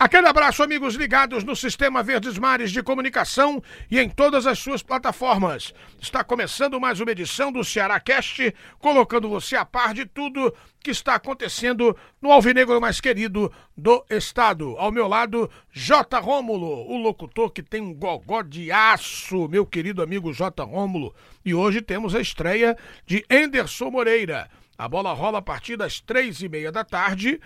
Aquele abraço, amigos ligados no Sistema Verdes Mares de Comunicação e em todas as suas plataformas. Está começando mais uma edição do Ceará Cast, colocando você a par de tudo que está acontecendo no alvinegro mais querido do estado. Ao meu lado, J. Rômulo, o locutor que tem um gogó de aço, meu querido amigo J. Rômulo. E hoje temos a estreia de Enderson Moreira. A bola rola a partir das três e meia da tarde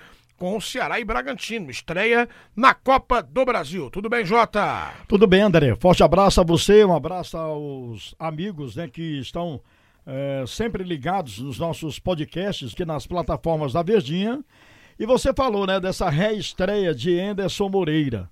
com o Ceará e Bragantino. Estreia na Copa do Brasil. Tudo bem, Jota? Tudo bem, André. Forte abraço a você, um abraço aos amigos né, que estão é, sempre ligados nos nossos podcasts, aqui nas plataformas da Verdinha. E você falou, né, dessa reestreia de Enderson Moreira.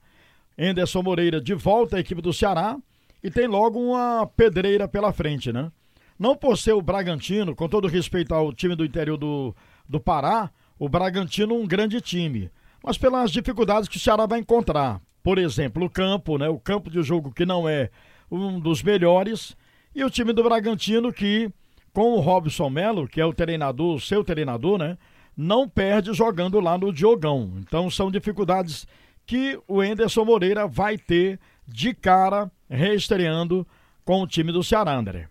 Enderson Moreira de volta à equipe do Ceará e tem logo uma pedreira pela frente, né? Não por ser o Bragantino, com todo respeito ao time do interior do, do Pará, o Bragantino um grande time, mas pelas dificuldades que o Ceará vai encontrar. Por exemplo, o campo, né? O campo de jogo que não é um dos melhores e o time do Bragantino que com o Robson Melo, que é o treinador, seu treinador, né? Não perde jogando lá no Diogão. Então são dificuldades que o Enderson Moreira vai ter de cara reestreando com o time do Ceará, André.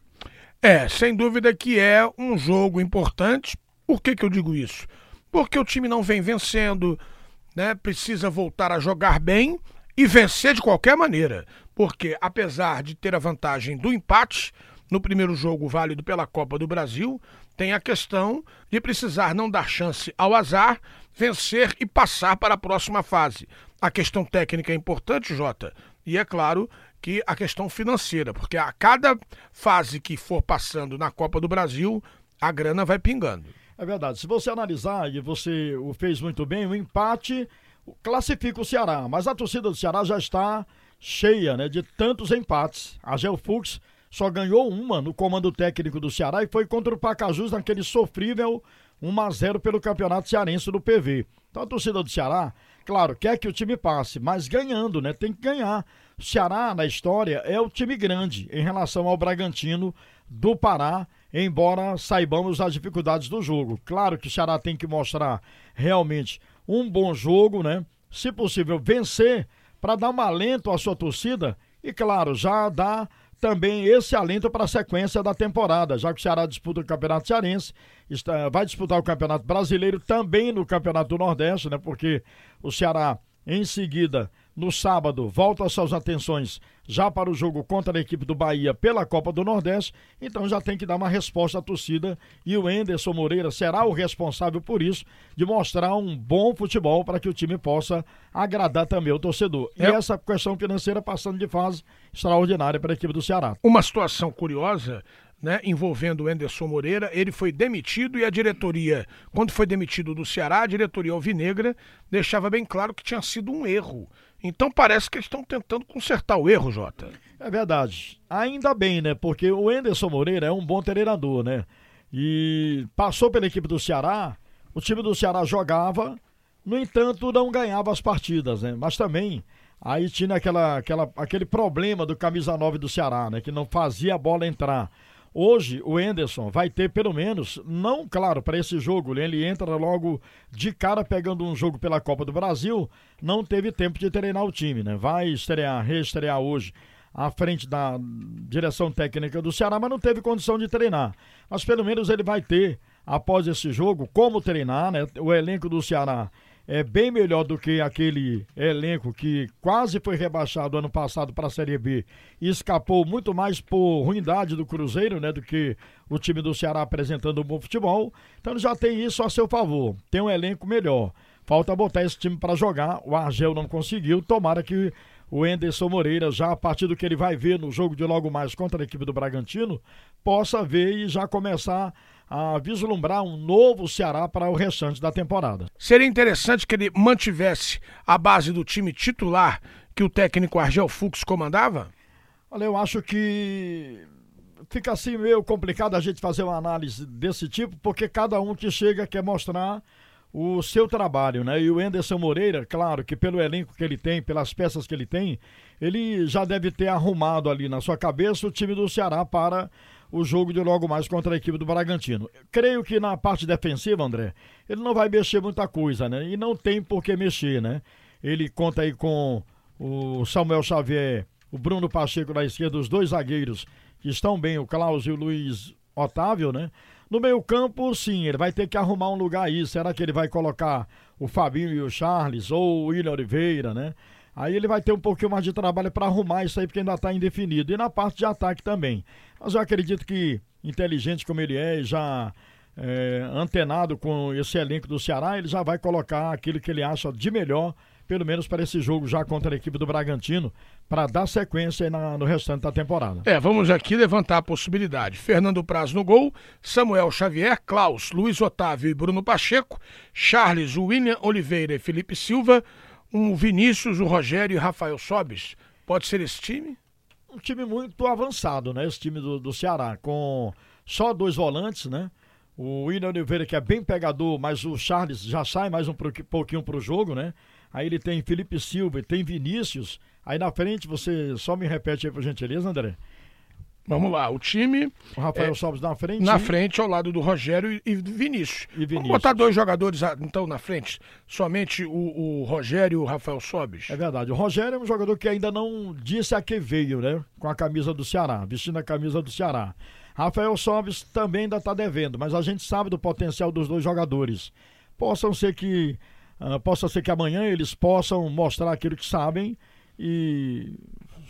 É, sem dúvida que é um jogo importante. Por que, que eu digo isso? Porque o time não vem vencendo, né? Precisa voltar a jogar bem e vencer de qualquer maneira, porque apesar de ter a vantagem do empate no primeiro jogo válido pela Copa do Brasil, tem a questão de precisar não dar chance ao azar, vencer e passar para a próxima fase. A questão técnica é importante, Jota, e é claro que a questão financeira, porque a cada fase que for passando na Copa do Brasil, a grana vai pingando. É verdade. Se você analisar, e você o fez muito bem, o empate classifica o Ceará, mas a torcida do Ceará já está cheia né, de tantos empates. A Gelfux só ganhou uma no comando técnico do Ceará e foi contra o Pacajus naquele sofrível 1 a 0 pelo Campeonato Cearense do PV. Então a torcida do Ceará, claro, quer que o time passe, mas ganhando, né? Tem que ganhar. O Ceará, na história, é o time grande em relação ao Bragantino do Pará embora saibamos as dificuldades do jogo. Claro que o Ceará tem que mostrar realmente um bom jogo, né? Se possível, vencer para dar um alento à sua torcida e, claro, já dá também esse alento para a sequência da temporada, já que o Ceará disputa o Campeonato Cearense, está, vai disputar o Campeonato Brasileiro também no Campeonato do Nordeste, né? Porque o Ceará em seguida no sábado, volta suas atenções já para o jogo contra a equipe do Bahia pela Copa do Nordeste, então já tem que dar uma resposta à torcida e o Enderson Moreira será o responsável por isso, de mostrar um bom futebol para que o time possa agradar também o torcedor. É. E essa questão financeira passando de fase extraordinária para a equipe do Ceará. Uma situação curiosa né, envolvendo o Enderson Moreira. Ele foi demitido e a diretoria, quando foi demitido do Ceará, a diretoria alvinegra deixava bem claro que tinha sido um erro. Então parece que eles estão tentando consertar o erro, Jota. É verdade. Ainda bem, né? Porque o Enderson Moreira é um bom treinador, né? E passou pela equipe do Ceará, o time do Ceará jogava, no entanto, não ganhava as partidas, né? Mas também aí tinha aquela, aquela, aquele problema do camisa 9 do Ceará, né? Que não fazia a bola entrar. Hoje o Enderson vai ter pelo menos, não claro para esse jogo, né? ele entra logo de cara pegando um jogo pela Copa do Brasil, não teve tempo de treinar o time, né? Vai estrear, reestrear hoje à frente da direção técnica do Ceará, mas não teve condição de treinar. Mas pelo menos ele vai ter após esse jogo como treinar, né? O elenco do Ceará é bem melhor do que aquele elenco que quase foi rebaixado ano passado para a Série B e escapou muito mais por ruindade do Cruzeiro, né, do que o time do Ceará apresentando um bom futebol. Então já tem isso a seu favor. Tem um elenco melhor. Falta botar esse time para jogar. O Argel não conseguiu. Tomara que o Enderson Moreira, já a partir do que ele vai ver no jogo de logo mais contra a equipe do Bragantino, possa ver e já começar a vislumbrar um novo Ceará para o restante da temporada. Seria interessante que ele mantivesse a base do time titular que o técnico Argel Fux comandava? Olha, eu acho que fica assim meio complicado a gente fazer uma análise desse tipo, porque cada um que chega quer mostrar o seu trabalho, né? E o Enderson Moreira, claro que pelo elenco que ele tem, pelas peças que ele tem, ele já deve ter arrumado ali na sua cabeça o time do Ceará para o jogo de logo mais contra a equipe do Bragantino. Creio que na parte defensiva, André, ele não vai mexer muita coisa, né? E não tem por que mexer, né? Ele conta aí com o Samuel Xavier, o Bruno Pacheco na esquerda, os dois zagueiros que estão bem, o Klaus e o Luiz Otávio, né? No meio-campo, sim, ele vai ter que arrumar um lugar aí. Será que ele vai colocar o Fabinho e o Charles ou o William Oliveira, né? Aí ele vai ter um pouquinho mais de trabalho para arrumar isso aí, porque ainda está indefinido. E na parte de ataque também. Mas eu acredito que, inteligente como ele é, já é, antenado com esse elenco do Ceará, ele já vai colocar aquilo que ele acha de melhor pelo menos para esse jogo já contra a equipe do Bragantino, para dar sequência na, no restante da temporada. É, vamos aqui levantar a possibilidade. Fernando Praz no gol, Samuel Xavier, Klaus, Luiz Otávio e Bruno Pacheco, Charles, William Oliveira e Felipe Silva, um Vinícius, o Rogério e Rafael Sobes. Pode ser esse time? Um time muito avançado, né? Esse time do, do Ceará, com só dois volantes, né? O William Oliveira, que é bem pegador, mas o Charles já sai mais um pouquinho para o jogo, né? Aí ele tem Felipe Silva e tem Vinícius. Aí na frente, você só me repete aí, por gentileza, André. Vamos lá, o time. O Rafael é, Sobes na frente. Na frente, ao lado do Rogério e, e Vinícius. E Vinícius. Vamos botar dois jogadores ah, então na frente. Somente o, o Rogério e o Rafael Sobes. É verdade. O Rogério é um jogador que ainda não disse a que veio, né? Com a camisa do Ceará, vestindo a camisa do Ceará. Rafael Sobes também ainda está devendo, mas a gente sabe do potencial dos dois jogadores. Possam ser que Uh, possa ser que amanhã eles possam mostrar aquilo que sabem e,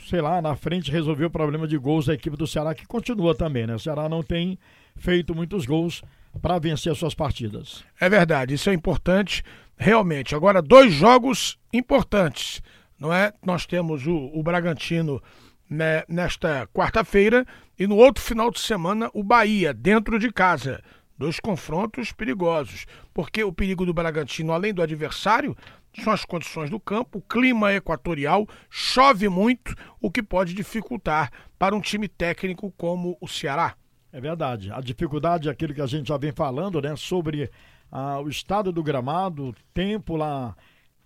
sei lá, na frente resolver o problema de gols da equipe do Ceará, que continua também, né? O Ceará não tem feito muitos gols para vencer as suas partidas. É verdade, isso é importante, realmente. Agora, dois jogos importantes, não é? Nós temos o, o Bragantino né, nesta quarta-feira e no outro final de semana o Bahia, dentro de casa. Dois confrontos perigosos, porque o perigo do Bragantino, além do adversário, são as condições do campo, o clima equatorial, chove muito, o que pode dificultar para um time técnico como o Ceará. É verdade. A dificuldade é aquilo que a gente já vem falando, né? Sobre ah, o estado do gramado, tempo lá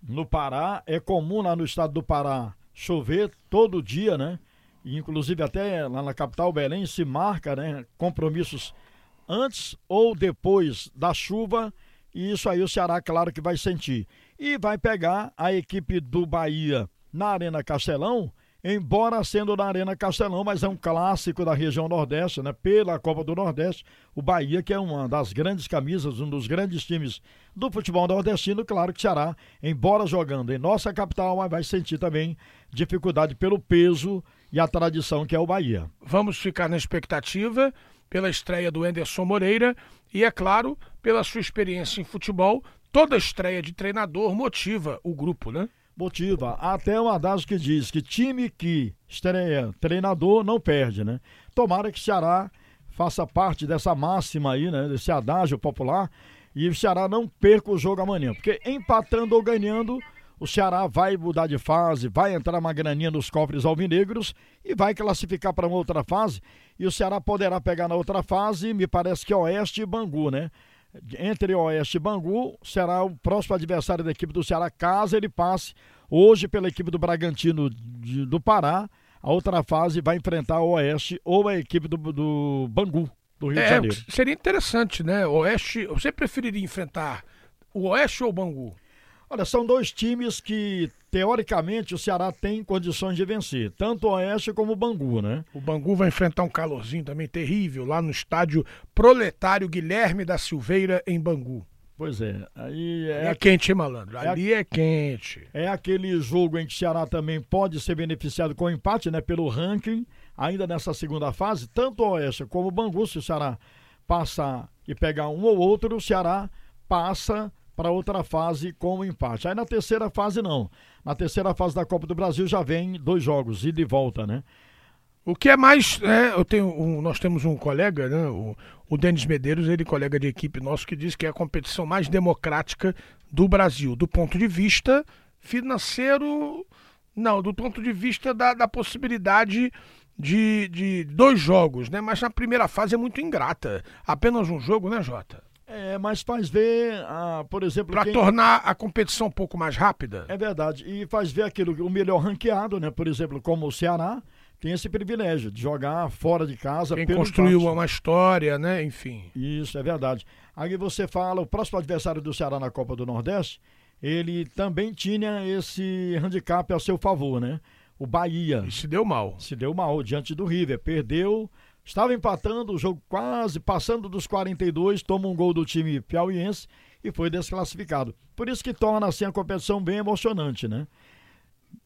no Pará. É comum lá no estado do Pará chover todo dia, né? E, inclusive até lá na capital Belém se marca, né? Compromissos antes ou depois da chuva, e isso aí o Ceará, claro que vai sentir. E vai pegar a equipe do Bahia na Arena Castelão, embora sendo na Arena Castelão, mas é um clássico da região Nordeste, né? Pela Copa do Nordeste, o Bahia, que é uma das grandes camisas, um dos grandes times do futebol nordestino, claro que Ceará, embora jogando em nossa capital, vai sentir também dificuldade pelo peso e a tradição que é o Bahia. Vamos ficar na expectativa pela estreia do Enderson Moreira e, é claro, pela sua experiência em futebol. Toda estreia de treinador motiva o grupo, né? Motiva. Até um adágio que diz que time que estreia treinador não perde, né? Tomara que Ceará faça parte dessa máxima aí, né? Desse adágio popular e o Ceará não perca o jogo amanhã. Porque empatando ou ganhando, o Ceará vai mudar de fase, vai entrar uma graninha nos cofres alvinegros e vai classificar para uma outra fase. E o Ceará poderá pegar na outra fase, me parece que Oeste e Bangu, né? Entre Oeste e Bangu, será o próximo adversário da equipe do Ceará, caso ele passe hoje pela equipe do Bragantino de, do Pará. A outra fase vai enfrentar o Oeste ou a equipe do, do Bangu, do Rio é, de Janeiro. Seria interessante, né? Oeste, você preferiria enfrentar o Oeste ou o Bangu? Olha, são dois times que, teoricamente, o Ceará tem condições de vencer, tanto o Oeste como o Bangu, né? O Bangu vai enfrentar um calorzinho também terrível lá no estádio Proletário Guilherme da Silveira, em Bangu. Pois é, aí é, é quente, hein, malandro? É Ali é, é quente. É aquele jogo em que o Ceará também pode ser beneficiado com empate, né, pelo ranking, ainda nessa segunda fase, tanto o Oeste como o Bangu, se o Ceará passar e pegar um ou outro, o Ceará passa para outra fase com o empate. Aí na terceira fase não. Na terceira fase da Copa do Brasil já vem dois jogos, ida e volta, né? O que é mais. É, eu tenho um, nós temos um colega, né, o, o Denis Medeiros, ele colega de equipe nosso, que diz que é a competição mais democrática do Brasil, do ponto de vista financeiro. Não, do ponto de vista da, da possibilidade de, de dois jogos, né? Mas na primeira fase é muito ingrata. Apenas um jogo, né, Jota? É, mas faz ver, ah, por exemplo. Para quem... tornar a competição um pouco mais rápida. É verdade. E faz ver aquilo, o melhor ranqueado, né? Por exemplo, como o Ceará, tem esse privilégio de jogar fora de casa. Quem construiu empate. uma história, né? Enfim. Isso, é verdade. Aí você fala, o próximo adversário do Ceará na Copa do Nordeste, ele também tinha esse handicap a seu favor, né? O Bahia. E se deu mal. Se deu mal diante do River. Perdeu, estava empatando o jogo quase, passando dos 42, toma um gol do time piauiense e foi desclassificado. Por isso que torna assim a competição bem emocionante, né?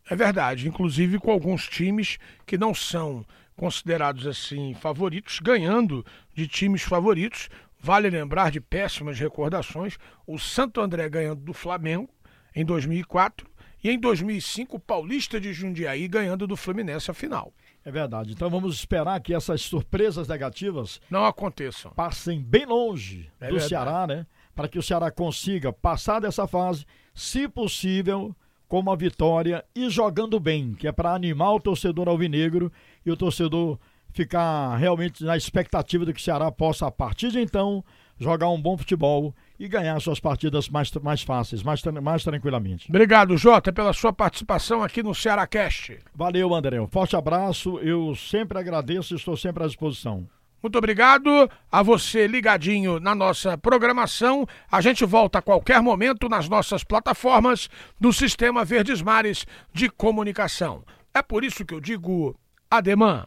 É verdade, inclusive com alguns times que não são considerados assim favoritos, ganhando de times favoritos. Vale lembrar de péssimas recordações: o Santo André ganhando do Flamengo em 2004 e em 2005 o Paulista de Jundiaí ganhando do Fluminense a final. É verdade. Então vamos esperar que essas surpresas negativas não aconteçam. Passem bem longe é do verdade. Ceará, né? Para que o Ceará consiga passar dessa fase, se possível, com uma vitória e jogando bem, que é para animar o torcedor alvinegro e o torcedor ficar realmente na expectativa de que o Ceará possa, a partir de então, jogar um bom futebol e ganhar suas partidas mais, mais fáceis, mais, mais tranquilamente. Obrigado, Jota, pela sua participação aqui no Ceará Cast. Valeu, André. Um forte abraço. Eu sempre agradeço e estou sempre à disposição. Muito obrigado a você ligadinho na nossa programação. A gente volta a qualquer momento nas nossas plataformas do Sistema Verdes Mares de Comunicação. É por isso que eu digo ademã.